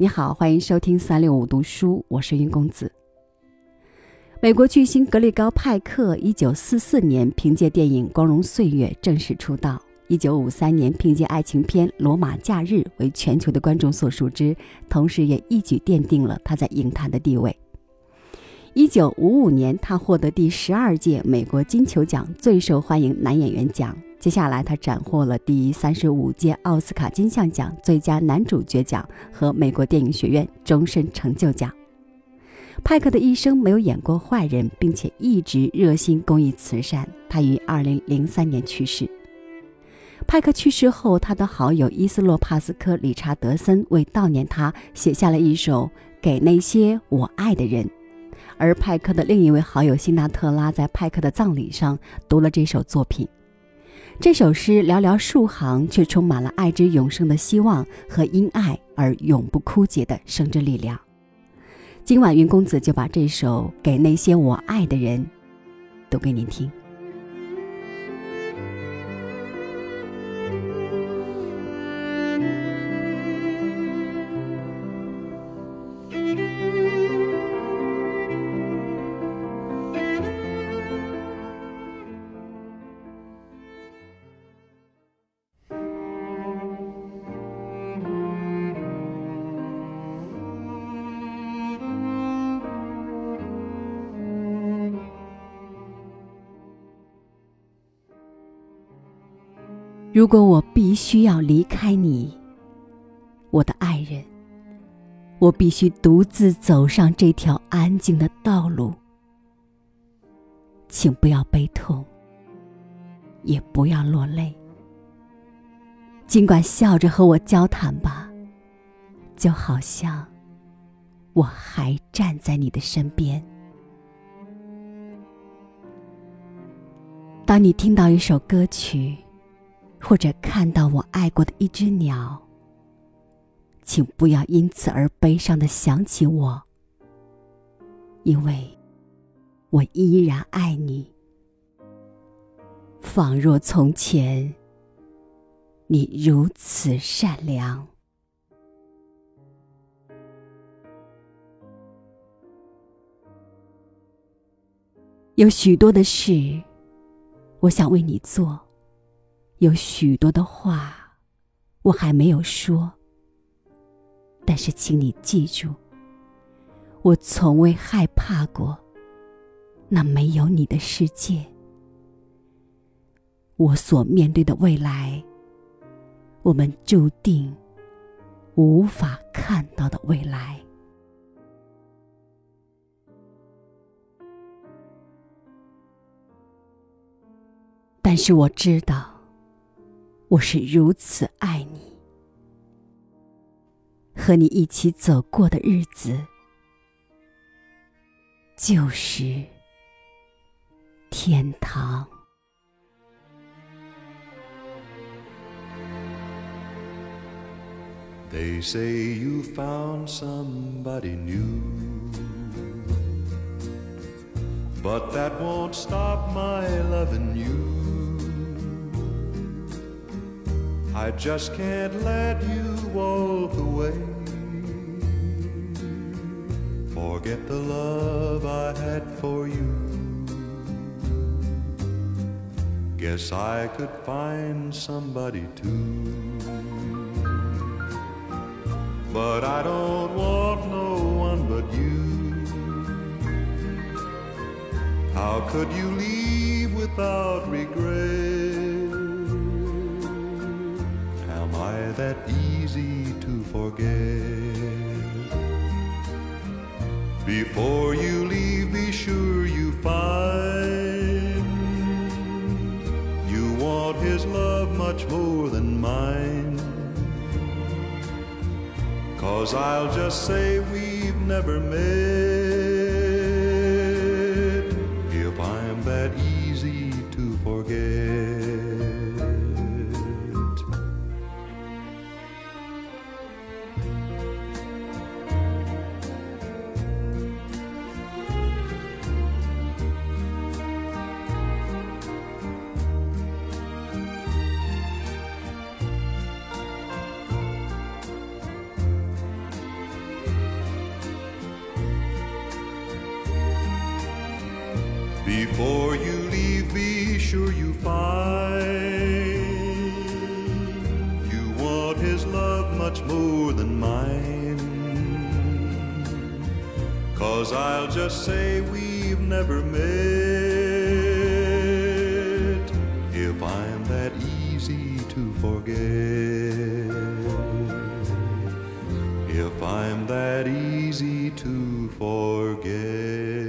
你好，欢迎收听三六五读书，我是云公子。美国巨星格里高·派克，一九四四年凭借电影《光荣岁月》正式出道。一九五三年凭借爱情片《罗马假日》为全球的观众所熟知，同时也一举奠定了他在影坛的地位。一九五五年，他获得第十二届美国金球奖最受欢迎男演员奖。接下来，他斩获了第三十五届奥斯卡金像奖最佳男主角奖和美国电影学院终身成就奖。派克的一生没有演过坏人，并且一直热心公益慈善。他于二零零三年去世。派克去世后，他的好友伊斯洛帕斯科·理查德森为悼念他，写下了一首《给那些我爱的人》，而派克的另一位好友辛纳特拉在派克的葬礼上读了这首作品。这首诗寥寥数行，却充满了爱之永生的希望和因爱而永不枯竭的生之力量。今晚云公子就把这首《给那些我爱的人》读给您听。如果我必须要离开你，我的爱人，我必须独自走上这条安静的道路。请不要悲痛，也不要落泪，尽管笑着和我交谈吧，就好像我还站在你的身边。当你听到一首歌曲。或者看到我爱过的一只鸟，请不要因此而悲伤的想起我，因为我依然爱你，仿若从前，你如此善良。有许多的事，我想为你做。有许多的话，我还没有说。但是，请你记住，我从未害怕过那没有你的世界。我所面对的未来，我们注定无法看到的未来。但是，我知道。我是如此爱你，和你一起走过的日子，就是天堂。They say you found somebody new, but that won't stop my loving you. I just can't let you walk away. Forget the love I had for you. Guess I could find somebody too. But I don't want no one but you. How could you leave without regret? That easy to forget. Before you leave, be sure you find you want his love much more than mine. Cause I'll just say we've never met. Before you leave, be sure you find you want his love much more than mine. Cause I'll just say we've never met if I'm that easy to forget. If I'm that easy to forget.